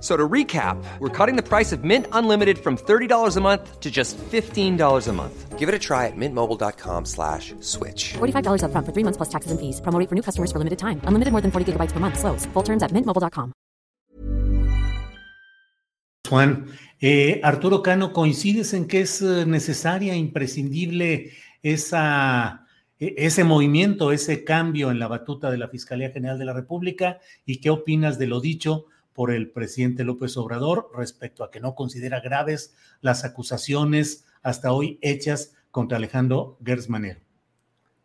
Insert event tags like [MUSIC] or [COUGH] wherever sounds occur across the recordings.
So to recap, we're cutting the price of Mint Unlimited from $30 a month to just $15 a month. Give it a try at mintmobile.com slash switch. $45 up front for three months plus taxes and fees. Promo rate for new customers for limited time. Unlimited more than 40 gigabytes per month. Slows. Full terms at mintmobile.com. Juan, eh, Arturo Cano, ¿coincides en que es eh, necesaria, imprescindible esa, e, ese movimiento, ese cambio en la batuta de la Fiscalía General de la República? ¿Y qué opinas de lo dicho por el presidente López Obrador respecto a que no considera graves las acusaciones hasta hoy hechas contra Alejandro Gersmanero.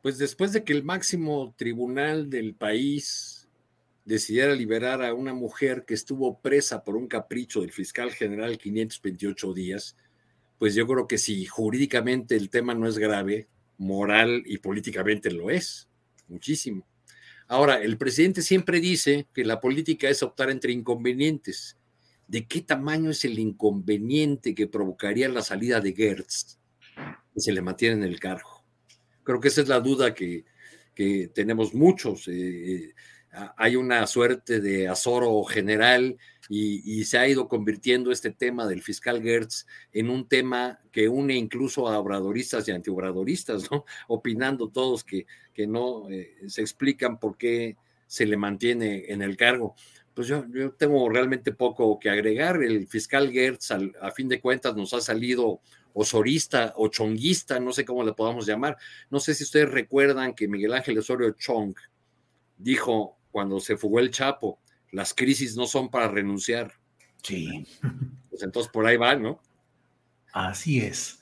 Pues después de que el máximo tribunal del país decidiera liberar a una mujer que estuvo presa por un capricho del fiscal general 528 días, pues yo creo que si jurídicamente el tema no es grave, moral y políticamente lo es, muchísimo. Ahora, el presidente siempre dice que la política es optar entre inconvenientes. ¿De qué tamaño es el inconveniente que provocaría la salida de Gertz que se le mantiene en el cargo? Creo que esa es la duda que, tenemos muchos. Eh, eh, hay una suerte de azoro general y, se ha ido convirtiendo este tema del fiscal Gertz en un tema que une incluso a obradoristas y antiobradoristas, ¿no? [LAUGHS] Opinando todos que, que no eh, se explican por qué se le mantiene en el cargo. Pues yo, yo tengo realmente poco que agregar. El fiscal Gertz, a fin de cuentas, nos ha salido osorista o chonguista, no sé cómo le podamos llamar. No sé si ustedes recuerdan que Miguel Ángel Osorio Chong dijo cuando se fugó el Chapo, las crisis no son para renunciar. Sí. Pues entonces por ahí va, ¿no? Así es.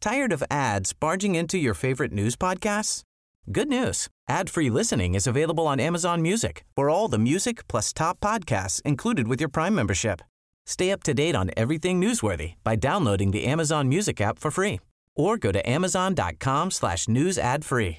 Tired of ads barging into your favorite news podcasts? Good news. Ad-free listening is available on Amazon Music. For all the music plus top podcasts included with your Prime membership. Stay up to date on everything newsworthy by downloading the Amazon Music app for free or go to amazon.com slash news ad free.